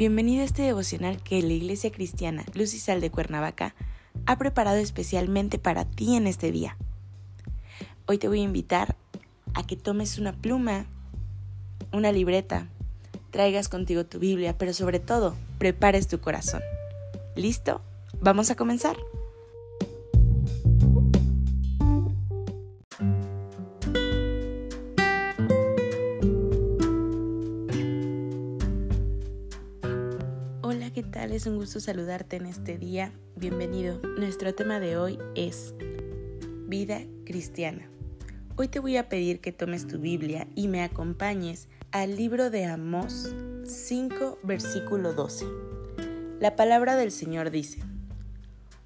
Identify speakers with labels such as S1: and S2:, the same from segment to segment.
S1: Bienvenido a este devocional que la Iglesia Cristiana Luz y Sal de Cuernavaca ha preparado especialmente para ti en este día. Hoy te voy a invitar a que tomes una pluma, una libreta, traigas contigo tu Biblia, pero sobre todo, prepares tu corazón. ¿Listo? Vamos a comenzar. ¿Qué tal? Es un gusto saludarte en este día. Bienvenido. Nuestro tema de hoy es vida cristiana. Hoy te voy a pedir que tomes tu Biblia y me acompañes al libro de Amós 5, versículo 12. La palabra del Señor dice,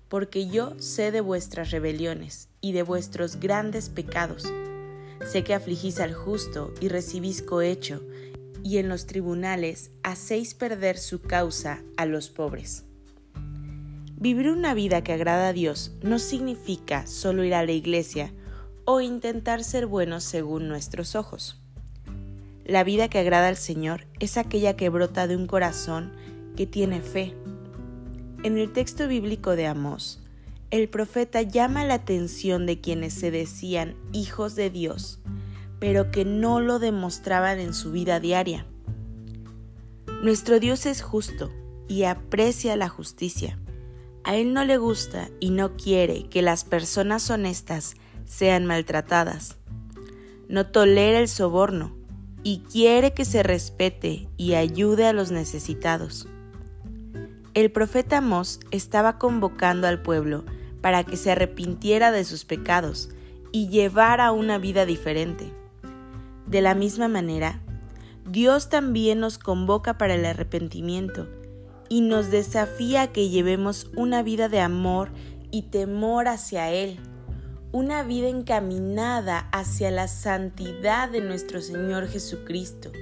S1: Porque yo sé de vuestras rebeliones y de vuestros grandes pecados. Sé que afligís al justo y recibís cohecho y en los tribunales hacéis perder su causa a los pobres. Vivir una vida que agrada a Dios no significa solo ir a la iglesia o intentar ser buenos según nuestros ojos. La vida que agrada al Señor es aquella que brota de un corazón que tiene fe. En el texto bíblico de Amós, el profeta llama la atención de quienes se decían hijos de Dios, pero que no lo demostraban en su vida diaria. Nuestro Dios es justo y aprecia la justicia. A Él no le gusta y no quiere que las personas honestas sean maltratadas. No tolera el soborno y quiere que se respete y ayude a los necesitados. El profeta Amós estaba convocando al pueblo para que se arrepintiera de sus pecados y llevara una vida diferente. De la misma manera, Dios también nos convoca para el arrepentimiento y nos desafía a que llevemos una vida de amor y temor hacia Él, una vida encaminada hacia la santidad de nuestro Señor Jesucristo,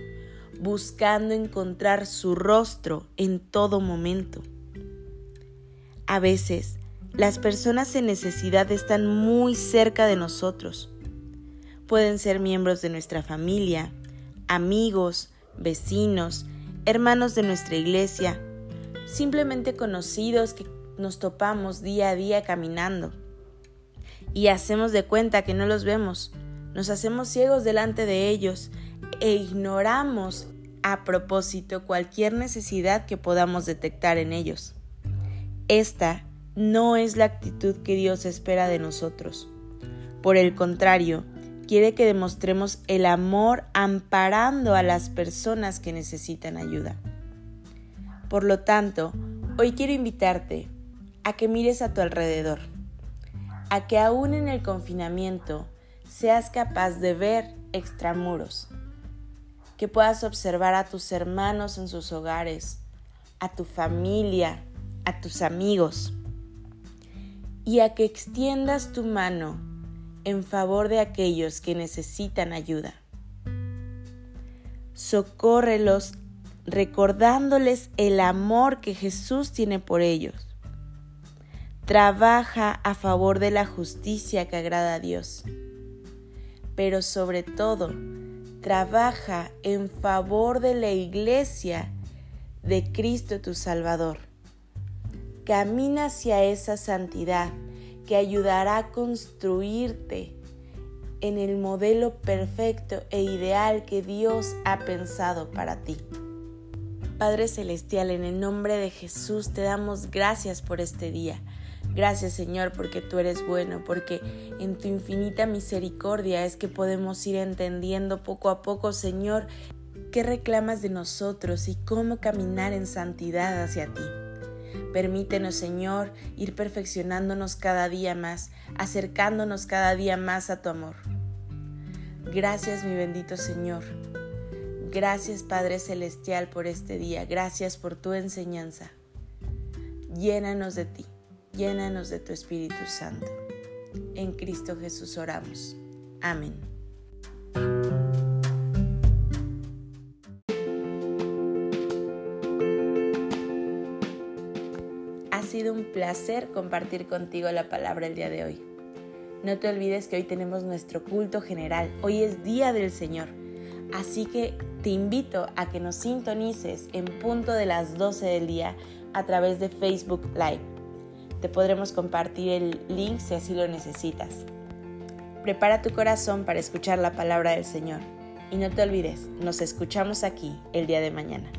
S1: buscando encontrar su rostro en todo momento. A veces, las personas en necesidad están muy cerca de nosotros. Pueden ser miembros de nuestra familia, amigos, vecinos, hermanos de nuestra iglesia, simplemente conocidos que nos topamos día a día caminando. Y hacemos de cuenta que no los vemos, nos hacemos ciegos delante de ellos e ignoramos a propósito cualquier necesidad que podamos detectar en ellos. Esta no es la actitud que Dios espera de nosotros. Por el contrario, quiere que demostremos el amor amparando a las personas que necesitan ayuda. Por lo tanto, hoy quiero invitarte a que mires a tu alrededor, a que aún en el confinamiento seas capaz de ver extramuros, que puedas observar a tus hermanos en sus hogares, a tu familia, a tus amigos, y a que extiendas tu mano en favor de aquellos que necesitan ayuda. Socórrelos recordándoles el amor que Jesús tiene por ellos. Trabaja a favor de la justicia que agrada a Dios. Pero sobre todo, trabaja en favor de la iglesia de Cristo tu Salvador. Camina hacia esa santidad que ayudará a construirte en el modelo perfecto e ideal que Dios ha pensado para ti. Padre Celestial, en el nombre de Jesús te damos gracias por este día. Gracias Señor porque tú eres bueno, porque en tu infinita misericordia es que podemos ir entendiendo poco a poco, Señor, qué reclamas de nosotros y cómo caminar en santidad hacia ti. Permítenos, Señor, ir perfeccionándonos cada día más, acercándonos cada día más a tu amor. Gracias, mi bendito Señor. Gracias, Padre Celestial, por este día. Gracias por tu enseñanza. Llénanos de ti, llénanos de tu Espíritu Santo. En Cristo Jesús oramos. Amén. Sido un placer compartir contigo la palabra el día de hoy. No te olvides que hoy tenemos nuestro culto general. Hoy es Día del Señor. Así que te invito a que nos sintonices en punto de las 12 del día a través de Facebook Live. Te podremos compartir el link si así lo necesitas. Prepara tu corazón para escuchar la palabra del Señor. Y no te olvides, nos escuchamos aquí el día de mañana.